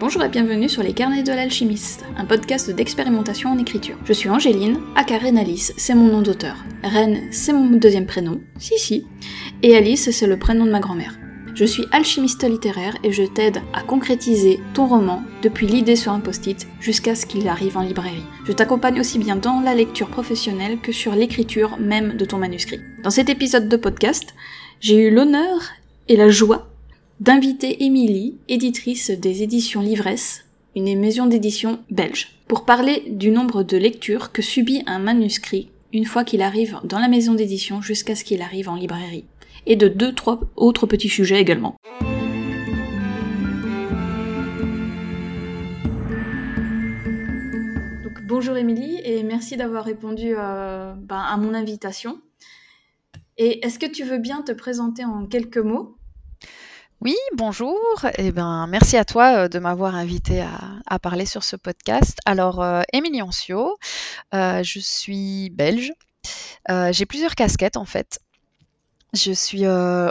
Bonjour et bienvenue sur les carnets de l'alchimiste, un podcast d'expérimentation en écriture. Je suis Angéline, aka Alice, c'est mon nom d'auteur. Ren, c'est mon deuxième prénom, si si, et Alice, c'est le prénom de ma grand-mère. Je suis alchimiste littéraire et je t'aide à concrétiser ton roman depuis l'idée sur un post-it jusqu'à ce qu'il arrive en librairie. Je t'accompagne aussi bien dans la lecture professionnelle que sur l'écriture même de ton manuscrit. Dans cet épisode de podcast, j'ai eu l'honneur et la joie d'inviter Émilie, éditrice des éditions Livresse, une maison d'édition belge, pour parler du nombre de lectures que subit un manuscrit une fois qu'il arrive dans la maison d'édition jusqu'à ce qu'il arrive en librairie, et de deux, trois autres petits sujets également. Bonjour Émilie, et merci d'avoir répondu euh, ben, à mon invitation. Et est-ce que tu veux bien te présenter en quelques mots? Oui, bonjour. Eh ben, merci à toi euh, de m'avoir invité à, parler sur ce podcast. Alors, euh, Émilie Ancio, euh, je suis belge. J'ai plusieurs casquettes en fait. Je suis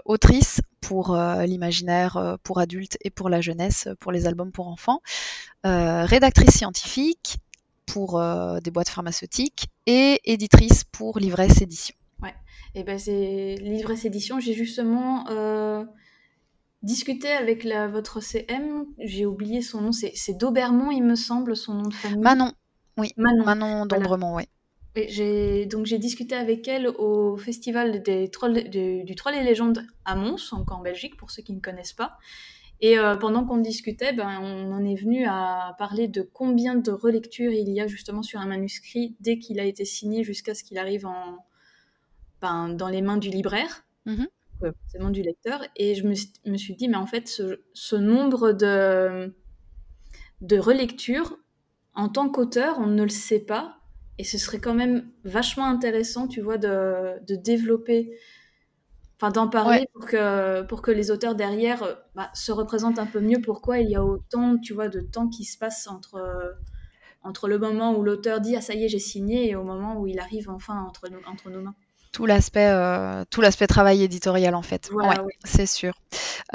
autrice pour l'imaginaire pour adultes et pour la jeunesse, pour les albums pour enfants, rédactrice scientifique pour des boîtes pharmaceutiques et éditrice pour Livresse Édition. Ouais, et eh ben c'est Livresse Édition. J'ai justement discuter avec la, votre CM, j'ai oublié son nom, c'est Daubermont, il me semble, son nom de famille. Manon, oui. Manon, Manon d'Ombremont, oui. Donc j'ai discuté avec elle au festival des trolls, du Troll et Légendes à Mons, encore en Belgique, pour ceux qui ne connaissent pas. Et euh, pendant qu'on discutait, ben, on en est venu à parler de combien de relectures il y a justement sur un manuscrit dès qu'il a été signé jusqu'à ce qu'il arrive en, ben, dans les mains du libraire. Mm forcément du lecteur. Et je me, suis dit, mais en fait, ce, nombre de, de relectures, en tant qu'auteur, on ne le sait pas. Et ce serait quand même vachement intéressant, tu vois, de, de développer, enfin d'en parler pour, que, pour que les auteurs derrière bah, se représentent un peu mieux pourquoi il y a autant, tu vois, de temps qui se passe entre, entre le moment où l'auteur dit, ah ça y est, j'ai signé, et au moment où il arrive enfin entre, entre nos mains tout l'aspect euh, tout l'aspect travail éditorial en fait. ouais, c'est sûr.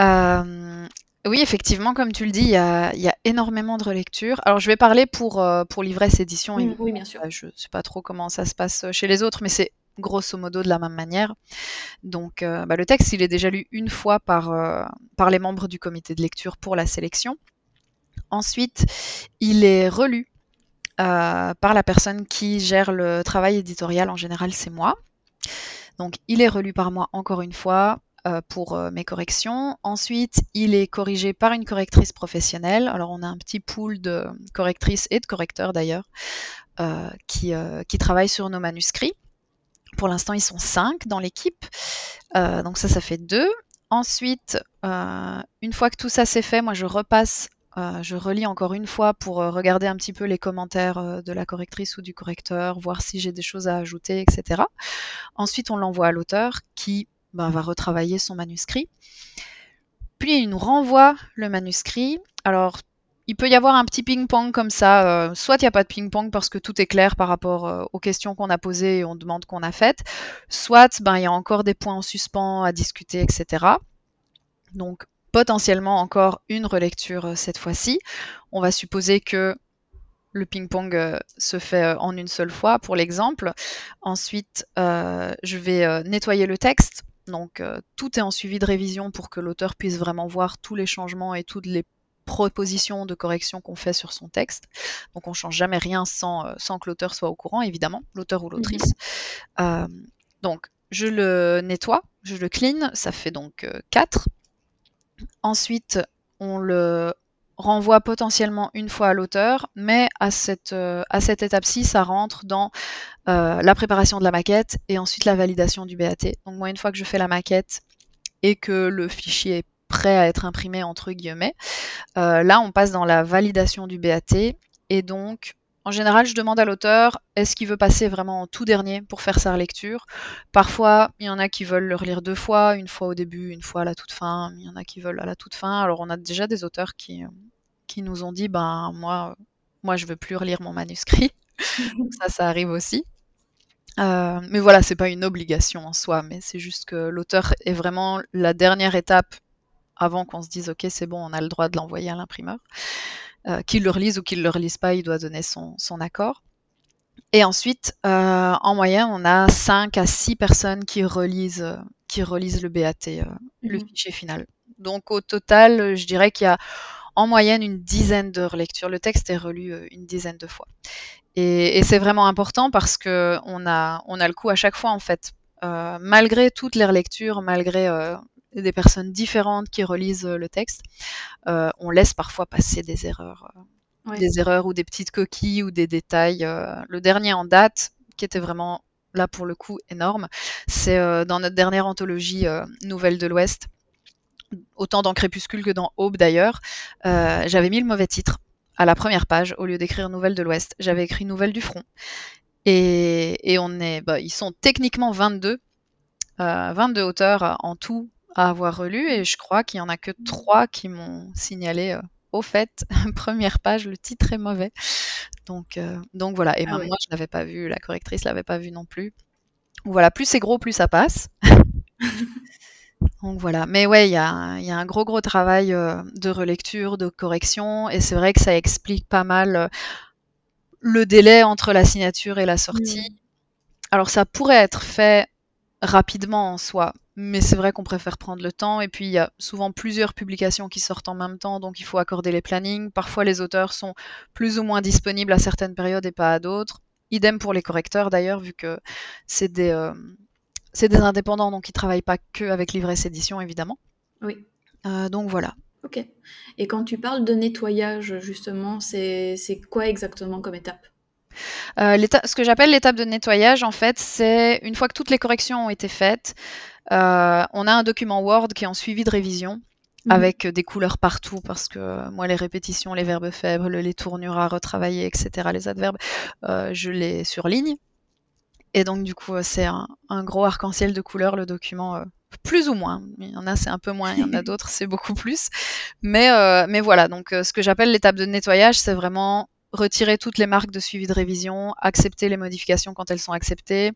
Euh, oui, effectivement, comme tu le dis, il y a, y a, énormément de relectures. Alors, je vais parler pour, euh, pour l'ivresse édition. Oui, oui, bien sûr. Je ne sais pas trop comment ça se passe chez les autres, mais c'est grosso modo de la même manière. Donc, bah, le texte, il est déjà lu une fois par, par les membres du comité de lecture pour la sélection. Ensuite, il est relu par la personne qui gère le travail éditorial. En général, c'est moi. Donc il est relu par moi encore une fois euh, pour euh, mes corrections. Ensuite, il est corrigé par une correctrice professionnelle. Alors on a un petit pool de correctrices et de correcteurs d'ailleurs euh, qui, qui travaillent sur nos manuscrits. Pour l'instant, ils sont cinq dans l'équipe. donc ça, ça fait deux. Ensuite, une fois que tout ça c'est fait, moi je repasse euh, je relis encore une fois pour euh, regarder un petit peu les commentaires euh, de la correctrice ou du correcteur, voir si j'ai des choses à ajouter, etc. Ensuite, on l'envoie à l'auteur qui ben, va retravailler son manuscrit. Puis il nous renvoie le manuscrit. Alors, il peut y avoir un petit ping-pong comme ça. soit il n'y a pas de ping-pong parce que tout est clair par rapport aux questions qu'on a posées et aux demandes qu'on a faites. Soit ben, il y a encore des points en suspens à discuter, etc. Donc potentiellement encore une relecture euh, cette fois-ci. On va supposer que le ping-pong euh, se fait euh, en une seule fois pour l'exemple. Ensuite, je vais nettoyer le texte. Donc tout est en suivi de révision pour que l'auteur puisse vraiment voir tous les changements et toutes les propositions de correction qu'on fait sur son texte. Donc on change jamais rien sans, sans que l'auteur soit au courant, évidemment, l'auteur ou l'autrice. Mhm. donc je le nettoie, je le clean, ça fait donc 4. Ensuite, on le renvoie potentiellement une fois à l'auteur, mais à cette, euh, cette étape-ci, ça rentre dans euh, la préparation de la maquette et ensuite la validation du BAT. Donc moi, une fois que je fais la maquette et que le fichier est prêt à être imprimé, entre guillemets, euh, là, on passe dans la validation du BAT et donc en général, je demande à l'auteur est-ce qu'il veut passer vraiment en tout dernier pour faire sa relecture. Parfois, il y en a qui veulent le relire deux fois, une fois au début, une fois à la toute fin. Il y en a qui veulent à la toute fin. Alors, on a déjà des auteurs qui, qui nous ont dit ben moi, moi, je veux plus relire mon manuscrit. ça, ça arrive aussi. Euh, mais voilà, c'est pas une obligation en soi, mais c'est juste que l'auteur est vraiment la dernière étape avant qu'on se dise ok c'est bon, on a le droit de l'envoyer à l'imprimeur. Euh, qu'il le relise ou qu'il ne le relise pas, il doit donner son, accord. Et ensuite, euh, en moyenne, on a 5 à 6 personnes qui relisent, euh, qui relisent le BAT, le mhm. fichier final. Donc au total, je dirais qu'il y a en moyenne une dizaine de relectures. Le texte est relu une dizaine de fois. Et, c'est vraiment important parce qu'on a, on a le coup à chaque fois, en fait. malgré toutes les relectures, malgré des personnes différentes qui relisent euh, le texte, euh, on laisse parfois passer des erreurs, euh, des erreurs ou des petites coquilles ou des détails. le dernier en date, qui était vraiment là pour le coup énorme, c'est dans notre dernière anthologie Nouvelles de l'Ouest autant dans Crépuscule que dans Aube d'ailleurs, j'avais mis le mauvais titre à la première page au lieu d'écrire Nouvelles de l'Ouest. J'avais écrit Nouvelles du Front. Et, on est, bah, ils sont techniquement 22, 22 auteurs en tout à avoir relu et je crois qu'il y en a que trois qui m'ont signalé euh, au fait, première page, le titre est mauvais. Donc, euh, donc voilà. Et ah moi, je n'avais pas vu, la correctrice l'avait pas vu non plus. Voilà, plus c'est gros, plus ça passe. donc voilà. Mais ouais, il y a, un gros, gros travail euh, de relecture, de correction. Et c'est vrai que ça explique pas mal le délai entre la signature et la sortie. Mmh. Alors ça pourrait être fait rapidement en soi, mais c'est vrai qu'on préfère prendre le temps. Et puis, il y a souvent plusieurs publications qui sortent en même temps, donc il faut accorder les plannings. Parfois, les auteurs sont plus ou moins disponibles à certaines périodes et pas à d'autres. Idem pour les correcteurs, d'ailleurs, vu que c'est des, euh, des indépendants, donc ils travaillent pas que avec Livresse Édition, évidemment. Oui. Euh, donc voilà. Ok. Et quand tu parles de nettoyage, justement, c'est quoi exactement comme étape? Euh, ce que j'appelle l'étape de nettoyage, en fait, c'est une fois que toutes les corrections ont été faites, euh, on a un document Word qui est en suivi de révision mhm. avec des couleurs partout parce que moi les répétitions, les verbes faibles, les tournures à retravailler, etc., les adverbes, euh, je les surligne. Et donc du coup c'est un, gros arc-en-ciel de couleurs le document. Euh, plus ou moins. Il y en a, c'est un peu moins, il y en a d'autres, c'est beaucoup plus. Mais, mais voilà, donc ce que j'appelle l'étape de nettoyage, c'est vraiment retirer toutes les marques de suivi de révision, accepter les modifications quand elles sont acceptées,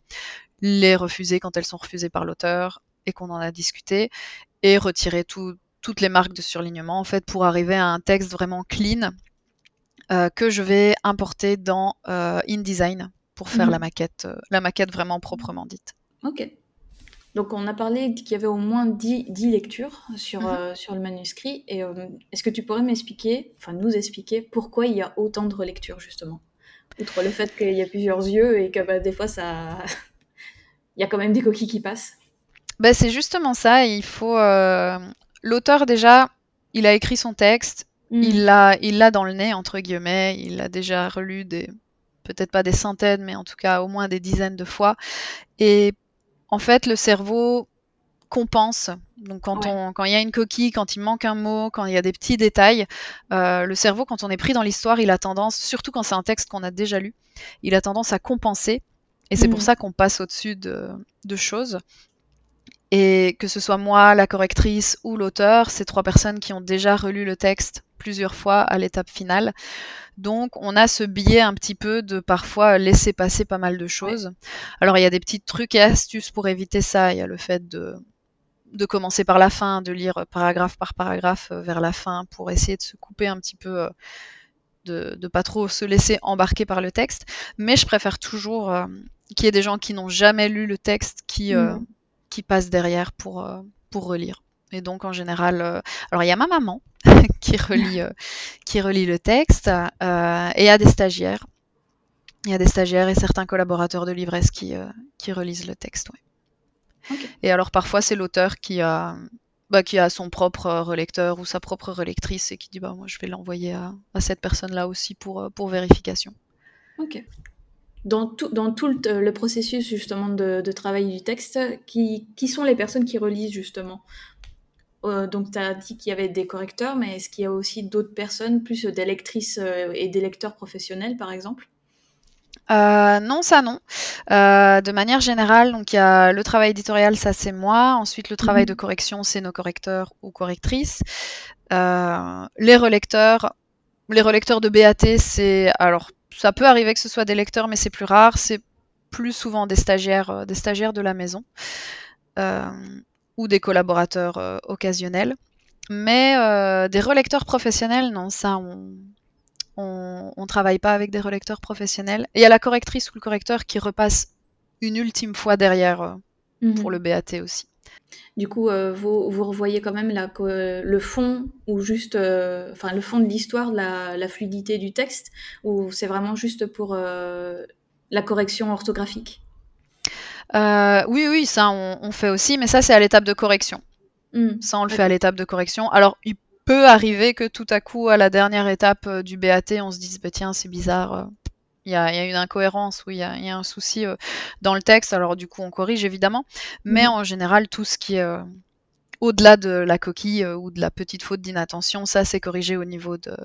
les refuser quand elles sont refusées par l'auteur et qu'on en a discuté, et retirer toutes les marques de surlignement en fait pour arriver à un texte vraiment clean euh, que je vais importer dans euh, InDesign pour faire mhm. la maquette, euh, la maquette vraiment proprement dite. Ok. Donc on a parlé qu'il y avait au moins 10, lectures sur, mhm. sur le manuscrit. Et est-ce que tu pourrais m'expliquer, enfin nous expliquer, pourquoi il y a autant de relectures justement? Outre le fait qu'il y a plusieurs yeux et que bah, des fois ça, il y a quand même des coquilles qui passent. Bah, c'est justement ça. Il faut. Euh, l'auteur, déjà, il a écrit son texte. Mm. Il l'a il l'a dans le nez, entre guillemets. Il l'a déjà relu des. Peut-être pas des centaines, mais en tout cas au moins des dizaines de fois. Et en fait, le cerveau compense. Donc quand on quand il y a une coquille, quand il manque un mot, quand il y a des petits détails, euh, le cerveau, quand on est pris dans l'histoire, il a tendance, surtout quand c'est un texte qu'on a déjà lu, il a tendance à compenser et c'est pour mm. ça qu'on passe au-dessus de, choses. Et que ce soit moi, la correctrice ou l'auteur, c'est trois personnes qui ont déjà relu le texte plusieurs fois à l'étape finale. Donc on a ce biais un petit peu de parfois laisser passer pas mal de choses. Alors il y a des petits trucs et astuces pour éviter ça. Il y a le fait de, de commencer par la fin, de lire paragraphe par paragraphe euh, vers la fin pour essayer de se couper un petit peu euh, de, ne pas trop se laisser embarquer par le texte. Mais je préfère toujours euh, qu'il y ait des gens qui n'ont jamais lu le texte qui, euh, mm. qui passent derrière pour, euh, pour relire. Et donc en général, alors il y a ma maman qui relit, qui relit le texte et il y a des stagiaires. Il y a des stagiaires et certains collaborateurs de l'ivresse qui, qui relisent le texte. Et alors parfois c'est l'auteur qui a, bah, qui a son propre relecteur ou sa propre relectrice et qui dit bah moi je vais l'envoyer à, cette personne-là aussi pour, euh, pour vérification. Ok. Dans tout, dans tout le, processus justement de, travail du texte, qui, qui, sont les personnes qui relisent justement? Euh, Donc tu as dit qu'il y avait des correcteurs, mais est-ce qu'il y a aussi d'autres personnes, plus des lectrices euh, et des lecteurs professionnels par exemple? Euh, non, ça non. Euh, de manière générale, donc il y a le travail éditorial, ça c'est moi. Ensuite, le travail mhm. de correction, c'est nos correcteurs ou correctrices. Euh, les relecteurs, les relecteurs de BAT, c'est alors ça peut arriver que ce soit des lecteurs, mais c'est plus rare. C'est plus souvent des stagiaires, des stagiaires de la maison ou des collaborateurs occasionnels. Mais euh, des relecteurs professionnels, non, ça, on, on, on travaille pas avec des relecteurs professionnels. Et il y a la correctrice ou le correcteur qui repasse une ultime fois derrière euh, pour Mhm. le BAT aussi. Du coup, euh, vous, vous revoyez quand même la, le fond ou juste, euh, enfin le fond de l'histoire, la, la fluidité du texte, ou c'est vraiment juste pour la correction orthographique? Oui, oui, ça, on, on fait aussi, mais ça, c'est à l'étape de correction. Hmm, Ça, on le fait à l'étape de correction. Alors, il peut arriver que tout à coup, à la dernière étape euh, du BAT, on se dise, bah, tiens, c'est bizarre, euh, il y a, il y a une incohérence ou il y a, il y a un souci euh, dans le texte. Alors, du coup, on corrige évidemment. Mais Mhm. en général, tout ce qui est au-delà de la coquille euh, ou de la petite faute d'inattention, ça, c'est corrigé au niveau de,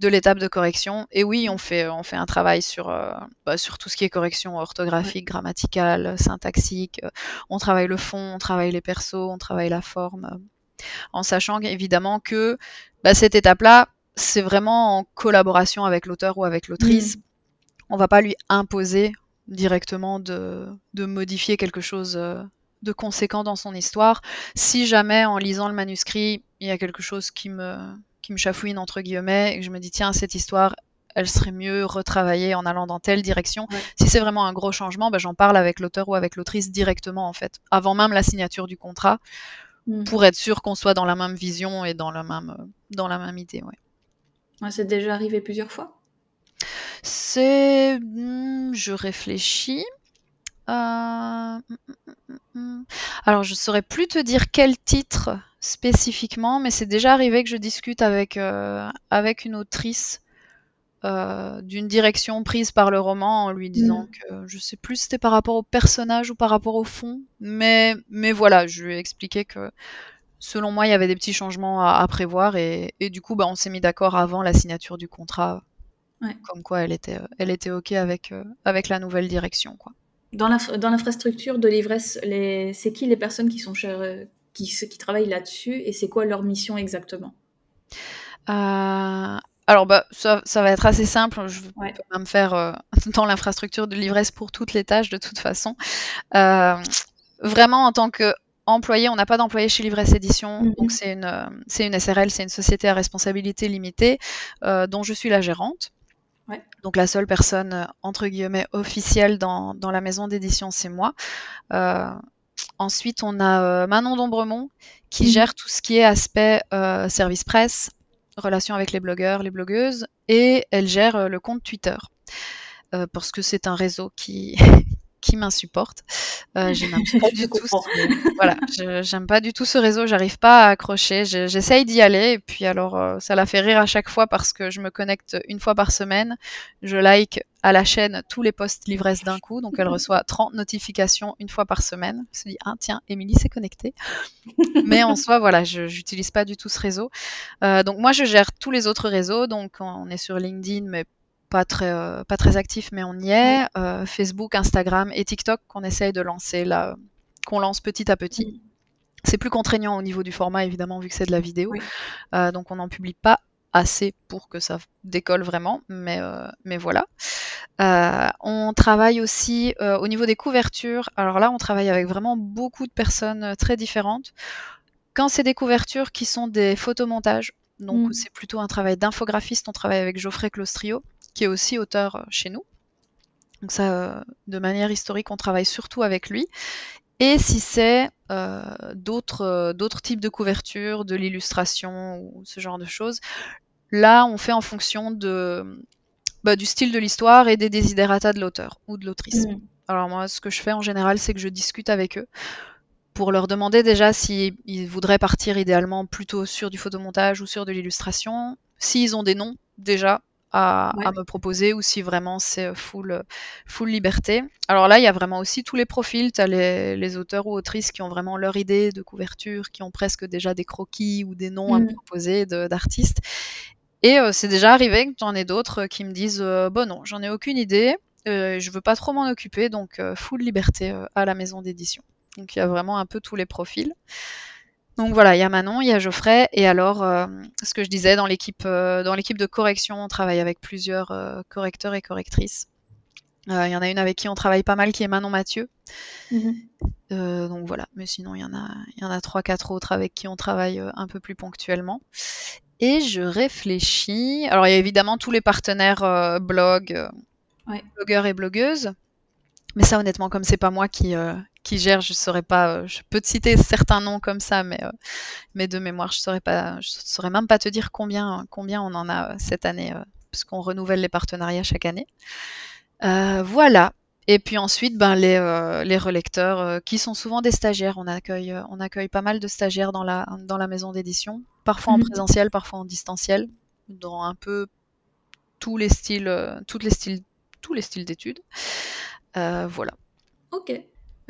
de l'étape de correction. Et oui, on fait, on fait un travail sur, euh, bah, sur tout ce qui est correction Ouais. orthographique, grammaticale, syntaxique. On travaille le fond, on travaille les persos, on travaille la forme, en sachant évidemment que bah, cette étape-là, c'est vraiment en collaboration avec l'auteur ou avec l'autrice. Hmm, On va pas lui imposer directement de, de modifier quelque chose euh, de conséquent dans son histoire. Si jamais en lisant le manuscrit, il y a quelque chose qui me, qui me chafouine entre guillemets et que je me dis tiens cette histoire elle serait mieux retravaillée en allant dans telle direction. ouais. Si c'est vraiment un gros changement, ben, j'en parle avec l'auteur ou avec l'autrice directement en fait, avant même la signature du contrat, Hmm. pour être sûr qu'on soit dans la même vision et dans la même, euh, dans la même idée. Ouais. C'est déjà arrivé plusieurs fois? C'est, hmm, je réfléchis. Euh, hmm, hmm. Alors, je saurais plus te dire quel titre spécifiquement, mais c'est déjà arrivé que je discute avec, euh, avec une autrice euh, d'une direction prise par le roman en lui disant Hmm, que je sais plus si c'était par rapport au personnage ou par rapport au fond, mais, mais voilà, je lui ai expliqué que selon moi, il y avait des petits changements à, à prévoir et, et du coup, bah, on s'est mis d'accord avant la signature du contrat, ouais. comme quoi elle était, elle était OK avec, euh, avec la nouvelle direction, quoi. Dans l'inf- dans l'infrastructure de l'ivresse, les... c'est qui les personnes qui sont chères- qui, qui travaillent là-dessus et c'est quoi leur mission exactement? Euh, alors, bah, ça, ça va être assez simple. Je Ouais. peux même faire euh, dans l'infrastructure de l'ivresse pour toutes les tâches, de toute façon. Euh, vraiment, en tant qu'employé, on n'a pas d'employé chez Livresse Édition. Mhm. Donc, c'est une, c'est une SRL, c'est une société à responsabilité limitée, euh, dont je suis la gérante. Ouais. Donc, la seule personne, entre guillemets, officielle dans, dans la maison d'édition, c'est moi. Ensuite, on a Manon Dombremont qui Mhm. gère tout ce qui est aspect service presse, relation avec les blogueurs, les blogueuses, et elle gère euh, le compte Twitter. Euh, parce que c'est un réseau qui, qui m'insupporte. Euh, je n'aime pas Je du tout ce, voilà, je- j'aime pas du tout ce réseau, j'arrive pas à accrocher. Je- J'essaye d'y aller et puis alors euh, ça la fait rire à chaque fois parce que je me connecte une fois par semaine, je like à la chaîne tous les posts l'ivresse d'un coup, donc elle reçoit 30 notifications une fois par semaine. Elle se dit ah tiens, Émilie s'est connectée. Mais en soi voilà, je j'utilise pas du tout ce réseau. Euh, donc moi je gère tous les autres réseaux, donc on est sur LinkedIn mais pas très, euh, pas très actif, mais on y est. Euh, Facebook, Instagram et TikTok qu'on essaye de lancer là, qu'on lance petit à petit. Mhm. C'est plus contraignant au niveau du format, évidemment, vu que c'est de la vidéo. Oui. Euh, donc on n'en publie pas assez pour que ça décolle vraiment, mais, mais voilà. On travaille aussi au niveau des couvertures. Alors là, on travaille avec vraiment beaucoup de personnes très différentes. Quand c'est des couvertures qui sont des photomontages, donc Mm. c'est plutôt un travail d'infographiste, on travaille avec Geoffrey Clostrio, qui est aussi auteur euh, chez nous. Donc ça, euh, de manière historique, on travaille surtout avec lui. Et si c'est euh, d'autres euh, types de couvertures, de l'illustration ou ce genre de choses, là, on fait en fonction de, bah, du style de l'histoire et des desiderata de l'auteur ou de l'autrice. Mm. Alors moi, ce que je fais en général, c'est que je discute avec eux pour leur demander déjà s'ils voudraient partir idéalement plutôt sur du photomontage ou sur de l'illustration, s'ils ont des noms déjà à, Ouais. à me proposer ou si vraiment c'est full, full liberté. Alors là, il y a vraiment aussi tous les profils. Tu as les, les auteurs ou autrices qui ont vraiment leur idée de couverture, qui ont presque déjà des croquis ou des noms à me Mm. proposer d'artistes. Et euh, c'est déjà arrivé que j'en ai d'autres qui me disent euh, Bon, non, j'en ai aucune idée, euh, je veux pas trop m'en occuper, donc euh, full liberté euh, à la maison d'édition. Donc il y a vraiment un peu tous les profils. Donc voilà, il y a Manon, il y a Geoffrey, et alors euh, ce que je disais dans l'équipe euh, dans l'équipe de correction, on travaille avec plusieurs euh, correcteurs et correctrices. Euh, Il y en a une avec qui on travaille pas mal qui est Manon Mathieu. Mhm. Euh, donc voilà, mais sinon il y en a, il y en a trois, quatre autres avec qui on travaille un peu plus ponctuellement. Et je réfléchis. Alors il y a évidemment tous les partenaires euh, blog, euh, Ouais. blogueurs et blogueuses. Mais ça honnêtement, comme c'est pas moi qui, euh, qui gère, je saurais pas. euh, je peux te citer certains noms comme ça, mais, euh, mais de mémoire, je saurais pas. Je saurais même pas te dire combien, combien on en a euh, cette année, parce qu'on renouvelle les partenariats chaque année. Voilà. Et puis ensuite, ben, les, euh, les relecteurs, euh, qui sont souvent des stagiaires. On accueille, euh, on accueille pas mal de stagiaires dans la, dans la maison d'édition, parfois en Mhm. présentiel, parfois en distanciel, dans un peu tous les styles, toutes les styles, tous les styles d'études. Voilà. Ok.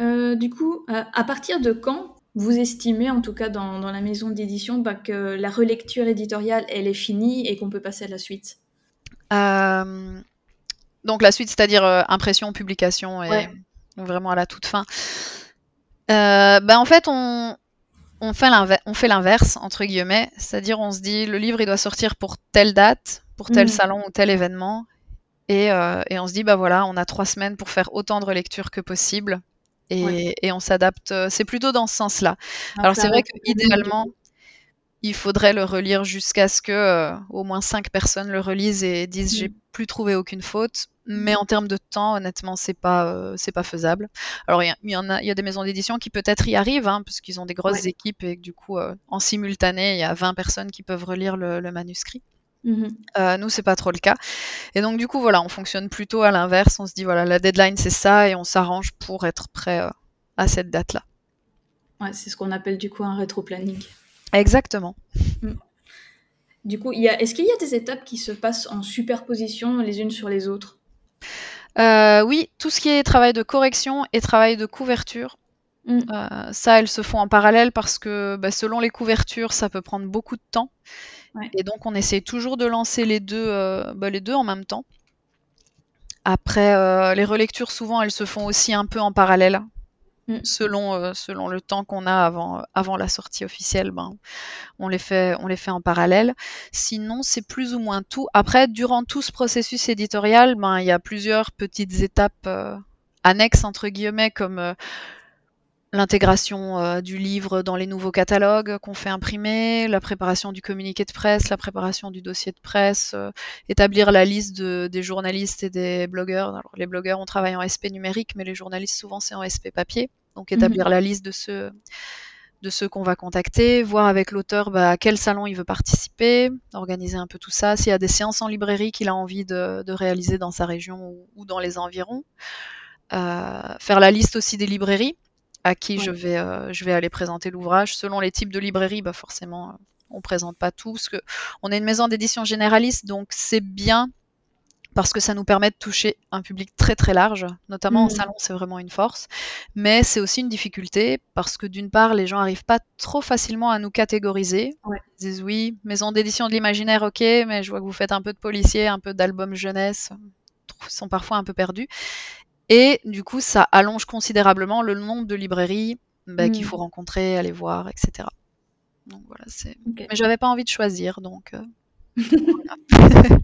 Euh, du coup, euh, à partir de quand vous estimez, en tout cas dans, dans la maison d'édition, bah, que la relecture éditoriale, elle est finie et qu'on peut passer à la suite? Euh, donc la suite, c'est-à-dire impression, publication et Ouais. donc vraiment à la toute fin. Ben en fait, on, on fait l'inverse, entre guillemets, c'est-à-dire on se dit le livre il doit sortir pour telle date, pour tel Mhm. salon ou tel événement, et, et on se dit bah voilà, on a trois semaines pour faire autant de relectures que possible, et, Ouais. et on s'adapte. euh, C'est plutôt dans ce sens-là. Un Alors c'est vrai format que plus long, du idéalement, coup. il faudrait le relire jusqu'à ce que euh, au moins cinq personnes le relisent et disent j'ai Mhm. plus trouvé aucune faute. Mais en termes de temps, honnêtement, c'est pas euh, c'est pas faisable. Alors il y, a- il y en a, il y a des maisons d'édition qui peut-être y arrivent, hein, parce qu'ils ont des grosses Ouais. équipes et que du coup euh, en simultané il y a 20 personnes qui peuvent relire le, le manuscrit. Mhm. Euh, nous c'est pas trop le cas. Et donc du coup voilà, on fonctionne plutôt à l'inverse. On se dit voilà la deadline c'est ça et on s'arrange pour être prêt euh, à cette date-là. Ouais, c'est ce qu'on appelle du coup un rétro-planning. Exactement. Du coup, il y a... est-ce qu'il y a des étapes qui se passent en superposition les unes sur les autres? Euh, oui, tout ce qui est travail de correction et travail de couverture, Mm. euh, ça, elles se font en parallèle parce que bah, selon les couvertures, ça peut prendre beaucoup de temps. Ouais. Et donc, on essaye toujours de lancer les deux, euh, bah, les deux en même temps. Après, euh, les relectures, souvent, elles se font aussi un peu en parallèle. Mm. Selon, selon le temps qu'on a avant, avant la sortie officielle, ben, on, les fait, on les fait en parallèle. Sinon, c'est plus ou moins tout. Après, durant tout ce processus éditorial, ben, il y a plusieurs petites étapes annexes, entre guillemets, comme euh, l'intégration euh, du livre dans les nouveaux catalogues qu'on fait imprimer, la préparation du communiqué de presse, la préparation du dossier de presse, euh, établir la liste de- des journalistes et des blogueurs. Alors, les blogueurs, on travaille en SP numérique, mais les journalistes, souvent, c'est en SP papier. Donc, établir la liste de ceux, de ceux qu'on va contacter, voir avec l'auteur bah, à quel salon il veut participer, organiser un peu tout ça, s'il y a des séances en librairie qu'il a envie de, de réaliser dans sa région ou, ou dans les environs. Euh, faire la liste aussi des librairies à qui Ouais. je, vais, euh, je vais aller présenter l'ouvrage. Selon les types de librairies, bah forcément, euh, on présente pas tout. Parce que on est une maison d'édition généraliste, donc c'est bien parce que ça nous permet de toucher un public très très large, notamment en Mhm. salon, c'est vraiment une force. Mais c'est aussi une difficulté parce que d'une part, les gens arrivent pas trop facilement à nous catégoriser. Ouais. Ils disent oui, maison d'édition de l'imaginaire, ok, mais je vois que vous faites un peu de policier, un peu d'album jeunesse. Ils sont parfois un peu perdus. Et du coup, ça allonge considérablement le nombre de librairies bah, qu'il Mm. faut rencontrer, aller voir, etc. Donc voilà, c'est. Mais j'avais pas envie de choisir, donc euh,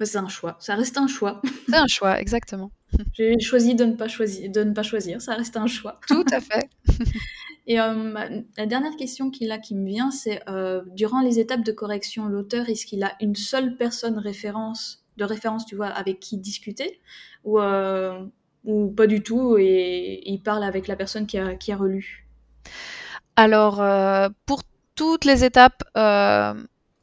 Ouais, c'est un choix. Ça reste un choix. c'est un choix, exactement. J'ai choisi de ne pas choisir. De ne pas choisir. Ça reste un choix. Tout à fait. Et euh, la dernière question qu'il a qui me vient, c'est euh, durant les étapes de correction, l'auteur, est-ce qu'il a une seule personne référence, de référence, tu vois, avec qui discuter ou, euh, ou pas du tout et il parle avec la personne qui a, qui a relu Alors, euh, pour toutes les étapes euh,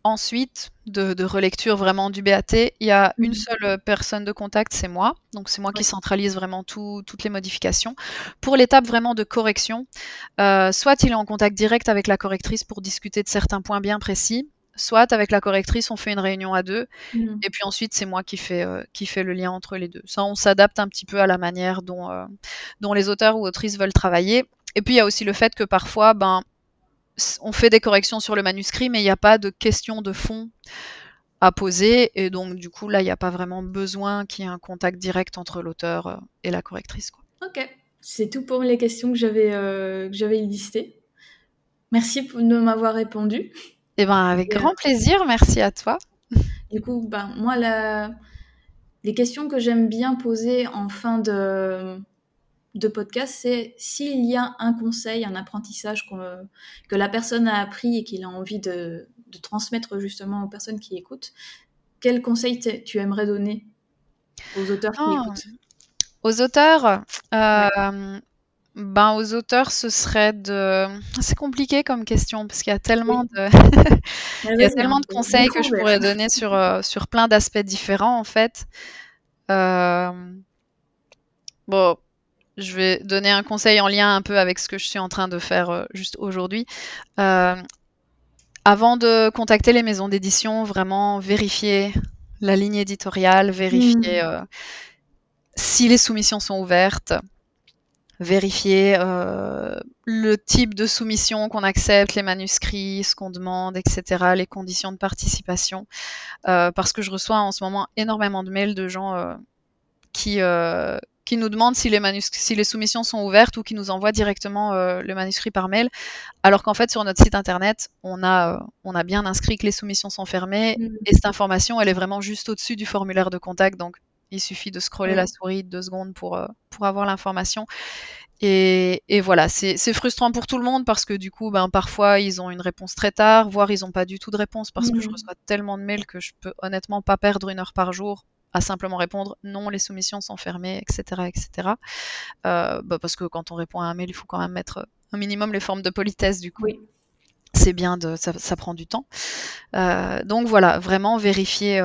ensuite de, de relecture vraiment du BAT, il y a une Mhm. seule personne de contact, c'est moi. Donc, c'est moi qui centralise vraiment tout- toutes les modifications. Pour l'étape vraiment de correction, euh, soit il est en contact direct avec la correctrice pour discuter de certains points bien précis, soit avec la correctrice, on fait une réunion à deux. Mhm. Et puis ensuite, c'est moi qui fais, euh, qui fais le lien entre les deux. Ça, on s'adapte un petit peu à la manière dont, euh, dont les auteurs ou autrices veulent travailler. Et puis, il y a aussi le fait que parfois, ben, on fait des corrections sur le manuscrit, mais il n'y a pas de questions de fond à poser. Et donc, du coup, là, il n'y a pas vraiment besoin qu'il y ait un contact direct entre l'auteur euh, et la correctrice. Quoi. Ok, c'est tout pour les questions que j'avais euh, que j'avais listées. Merci de m'avoir répondu. Et ben, avec Et, euh, grand plaisir, merci à toi. Du coup, ben, moi, la... les questions que j'aime bien poser en fin de, de podcast, c'est s'il y a un conseil, un apprentissage que la personne a appris et qu'il a envie de, transmettre justement aux personnes qui écoutent, quel conseil tu aimerais donner aux auteurs qui ah. écoutent? Aux auteurs, euh, ben, aux auteurs, ce serait de. C'est compliqué comme question parce qu'il y a tellement de, il y a tellement de conseils que je pourrais donner sur, euh, sur plein d'aspects différents en fait. Euh, bon, je vais donner un conseil en lien un peu avec ce que je suis en train de faire euh, juste aujourd'hui. avant de contacter les maisons d'édition, vraiment vérifier la ligne éditoriale, vérifier hmm. si les soumissions sont ouvertes vérifier euh, le type de soumission qu'on accepte, les manuscrits, ce qu'on demande, etc., les conditions de participation, euh, parce que je reçois en ce moment énormément de mails de gens euh, qui qui nous demandent si les, si les soumissions sont ouvertes ou qui nous envoient directement le manuscrit par mail, alors qu'en fait sur notre site internet on a on a bien inscrit que les soumissions sont fermées mmh. et cette information elle est vraiment juste au-dessus du formulaire de contact donc il suffit de scroller la souris deux secondes pour, euh, pour avoir l'information. Et, voilà, c'est frustrant pour tout le monde parce que du coup, ben, parfois ils ont une réponse très tard, voire ils n'ont pas du tout de réponse parce que je mmh. reçois tellement de mails que je peux honnêtement pas perdre une heure par jour à simplement répondre non, les soumissions sont fermées, etc. etc. Euh, bah, parce que quand on répond à un mail, il faut quand même mettre un minimum les formes de politesse du coup. C'est bien, de, ça, prend du temps. Euh, donc voilà, vraiment vérifier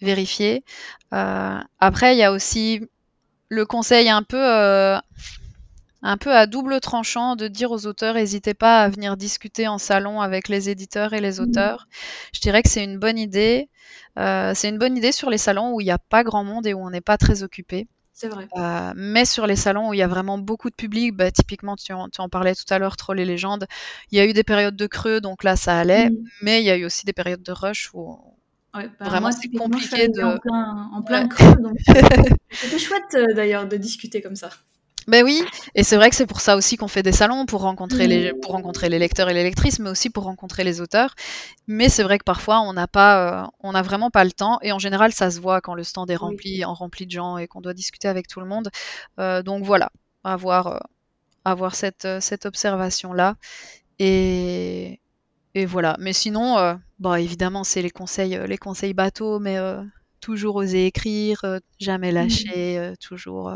vérifier. Euh, après, il y a aussi le conseil un peu, euh, un peu à double tranchant de dire aux auteurs, n'hésitez pas à venir discuter en salon avec les éditeurs et les mmh. auteurs. Je dirais que c'est une bonne idée. Euh, c'est une bonne idée sur les salons où il n'y a pas grand monde et où on n'est pas très occupé. C'est vrai. mais sur les salons où il y a vraiment beaucoup de public, bah, typiquement, tu en, tu en, parlais tout à l'heure, Troll et Légendes, il y a eu des périodes de creux, donc là, ça allait, mmh. mais il y a eu aussi des périodes de rush où bah, Vraiment, c'est compliqué de. En plein, en plein creux, c'était chouette euh, d'ailleurs de discuter comme ça. Ben oui, et c'est vrai que c'est pour ça aussi qu'on fait des salons, pour rencontrer, les, mmh. pour rencontrer les lecteurs et les lectrices, mais aussi pour rencontrer les auteurs. Mais c'est vrai que parfois, on n'a pas, euh, on n'a vraiment pas le temps, et en général, ça se voit quand le stand est rempli, en rempli de gens, et qu'on doit discuter avec tout le monde. Euh, donc voilà, avoir, avoir cette, cette observation-là. Et, et voilà. Mais sinon, euh, bah, évidemment, c'est les conseils, euh, les conseils bateaux, mais euh, toujours oser écrire, jamais mmh. lâcher, toujours.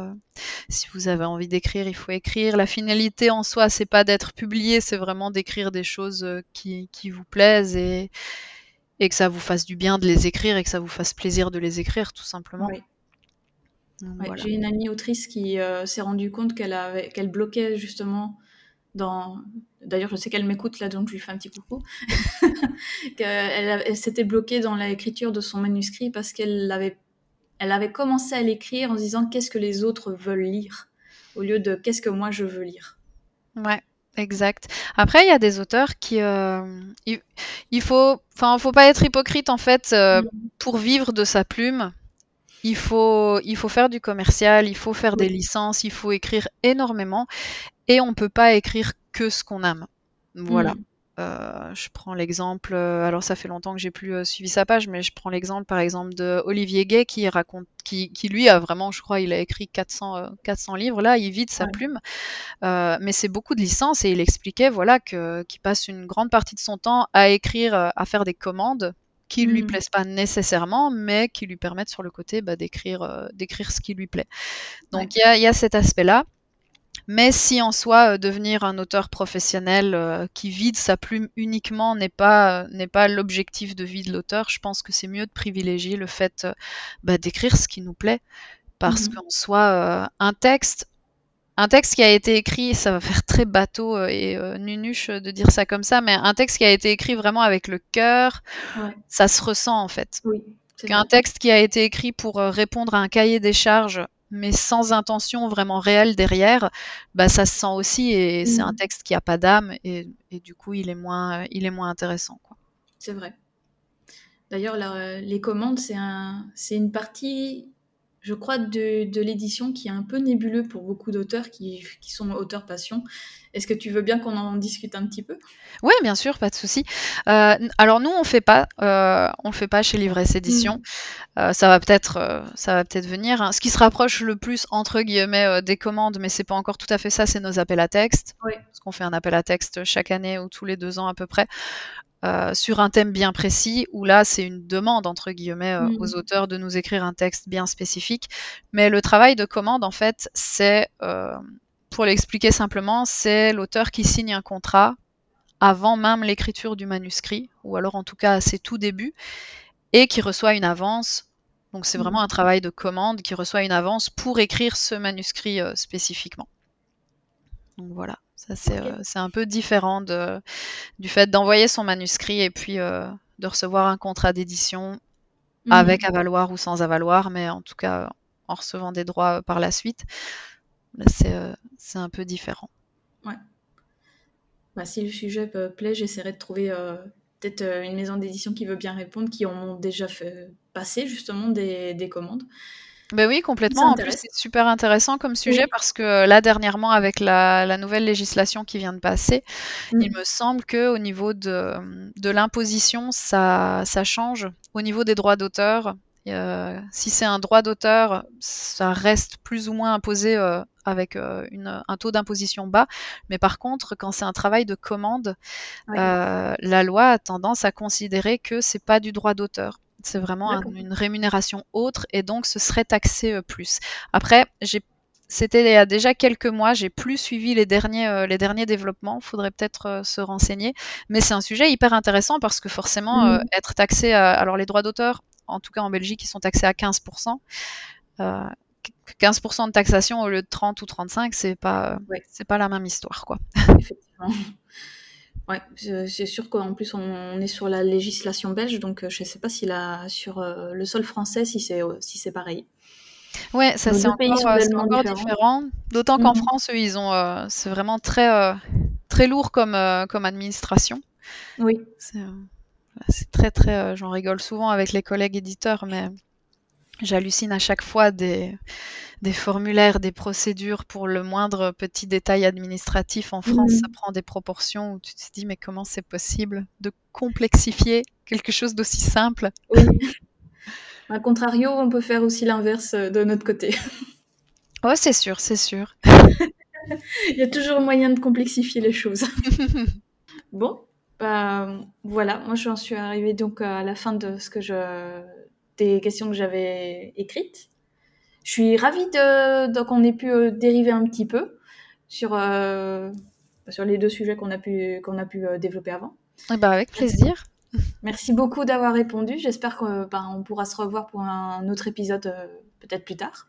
si vous avez envie d'écrire, il faut écrire. La finalité en soi, c'est pas d'être publié, c'est vraiment d'écrire des choses qui, qui, vous plaisent et, et que ça vous fasse du bien de les écrire et que ça vous fasse plaisir de les écrire, tout simplement. J'ai une amie autrice qui s'est rendue compte qu'elle qu'elle bloquait justement D'ailleurs, je sais qu'elle m'écoute là, donc je lui fais un petit coucou. elle, s'était bloquée dans l'écriture de son manuscrit parce qu'elle avait, elle avait commencé à l'écrire en se disant qu'est-ce que les autres veulent lire au lieu de qu'est-ce que moi je veux lire. Ouais. Exact. Après, il y a des auteurs qui, euh, il, faut, enfin, faut pas être hypocrite en fait. Euh, mm. Pour vivre de sa plume, il faut, il faut faire du commercial, il faut faire des licences, il faut écrire énormément et on peut pas écrire que ce qu'on aime. Voilà. Mm. Euh, je prends l'exemple, euh, alors ça fait longtemps que j'ai plus euh, suivi sa page, mais je prends l'exemple par exemple de Olivier Gay qui raconte, qui, qui, lui a vraiment, je crois, il a écrit 400, 400 livres là, il vide sa plume, mais c'est beaucoup de licences et il expliquait voilà que qu'il passe une grande partie de son temps à écrire, à faire des commandes qui ne lui mm. plaisent pas nécessairement, mais qui lui permettent sur le côté bah, d'écrire, d'écrire ce qui lui plaît. Donc il y, a, y a cet aspect-là. Mais si en soi, euh, devenir un auteur professionnel euh, qui vide sa plume uniquement n'est pas, n'est pas l'objectif de vie de l'auteur, je pense que c'est mieux de privilégier le fait euh, bah, d'écrire ce qui nous plaît. Parce mmh qu'en soi, un texte, un texte qui a été écrit, ça va faire très bateau et nunuche de dire ça comme ça, mais un texte qui a été écrit vraiment avec le cœur, ça se ressent en fait. Oui, Qu'un texte qui a été écrit pour répondre à un cahier des charges mais sans intention vraiment réelle derrière, bah, ça se sent aussi et c'est un mmh. texte qui a pas d'âme et, du coup il est moins, il est moins intéressant. C'est vrai. D'ailleurs, les commandes, c'est un, une partie je crois, de, de l'édition qui est un peu nébuleux pour beaucoup d'auteurs qui, qui, sont auteurs passion. Est-ce que tu veux bien qu'on en discute un petit peu? Oui, bien sûr, pas de souci. Euh, alors nous, on fait pas, euh, on fait pas chez Livresse Édition. Mmh. Euh, ça va peut-être, ça va peut-être venir. Hein. Ce qui se rapproche le plus entre guillemets des commandes, mais c'est pas encore tout à fait ça, c'est nos appels à texte. Parce qu'on fait un appel à texte chaque année ou tous les deux ans à peu près. Euh, sur un thème bien précis, où là c'est une demande entre guillemets euh, mmh. aux auteurs de nous écrire un texte bien spécifique. Mais le travail de commande, en fait, c'est, euh, pour l'expliquer simplement, c'est l'auteur qui signe un contrat avant même l'écriture du manuscrit, ou alors en tout cas à ses tout débuts, et qui reçoit une avance. Donc c'est vraiment un travail de commande qui reçoit une avance pour écrire ce manuscrit spécifiquement. Donc voilà. Ça, c'est okay. euh, un peu différent de, du fait d'envoyer son manuscrit et puis euh, de recevoir un contrat d'édition mmh. avec avaloir ou sans avaloir, mais en tout cas en recevant des droits par la suite. C'est euh, un peu différent. Ouais. Bah, si le sujet peut plaît, j'essaierai de trouver euh, peut-être une maison d'édition qui veut bien répondre, qui ont déjà fait passer justement des, des commandes. Ben oui, complètement. En plus, c'est super intéressant comme sujet oui. parce que euh, là, dernièrement, avec la, la, nouvelle législation qui vient de passer, mmh. il me semble que au niveau de, de l'imposition, ça, ça change. Au niveau des droits d'auteur, euh, si c'est un droit d'auteur, ça reste plus ou moins imposé euh, avec euh, une, un taux d'imposition bas. Mais par contre, quand c'est un travail de commande, oui. la loi a tendance à considérer que c'est pas du droit d'auteur. C'est vraiment un, une rémunération autre et donc ce serait taxé euh, plus. Après, j'ai c'était il y a déjà quelques mois, j'ai plus suivi les derniers, euh, les derniers développements, il faudrait peut-être euh, se renseigner. Mais c'est un sujet hyper intéressant parce que forcément, mmh. être taxé, à, alors les droits d'auteur, en tout cas en Belgique, ils sont taxés à 15%. 15% de taxation au lieu de 30 ou 35, c'est pas, ouais. c'est pas la même histoire, quoi. Effectivement. Ouais, c'est sûr qu'en plus on est sur la législation belge, donc euh, je ne sais pas si la, sur euh, le sol français si c'est euh, si c'est pareil. Ouais, ça c'est encore, encore différent. D'autant qu'en mmh. France, eux, ils ont, euh, c'est vraiment très très lourd comme comme administration. Oui. C'est très très, j'en rigole souvent avec les collègues éditeurs, mais j'hallucine à chaque fois des des formulaires, des procédures pour le moindre petit détail administratif en France, mmh. ça prend des proportions où tu te dis mais comment c'est possible de complexifier quelque chose d'aussi simple? Oui. A contrario, on peut faire aussi l'inverse euh, de notre côté. Oh, c'est sûr, c'est sûr. Il y a toujours moyen de complexifier les choses. bon, bah, voilà, moi j'en suis arrivée donc à la fin de ce que je des questions que j'avais écrites je suis ravie de, qu'on ait pu euh, dériver un petit peu sur, euh, sur les deux sujets qu'on a pu, qu'on a pu euh, développer avant. Eh ben avec plaisir. Merci beaucoup d'avoir répondu. J'espère qu'on ben, pourra se revoir pour un autre épisode euh, peut-être plus tard.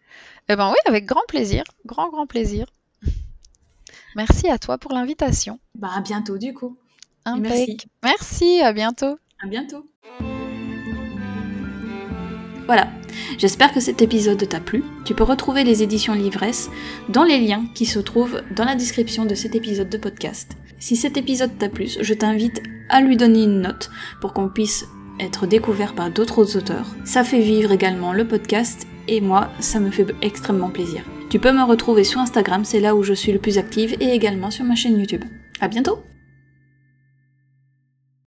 Eh ben oui, avec grand plaisir. Grand, grand plaisir. Merci à toi pour l'invitation. Bah, à bientôt du coup. Merci. Merci, à bientôt. À bientôt. Voilà, j'espère que cet épisode t'a plu. Tu peux retrouver les éditions Livresse dans les liens qui se trouvent dans la description de cet épisode de podcast. Si cet épisode t'a plu, je t'invite à lui donner une note pour qu'on puisse être découvert par d'autres auteurs. Ça fait vivre également le podcast et moi, ça me fait extrêmement plaisir. Tu peux me retrouver sur Instagram, c'est là où je suis le plus active, et également sur ma chaîne YouTube. À bientôt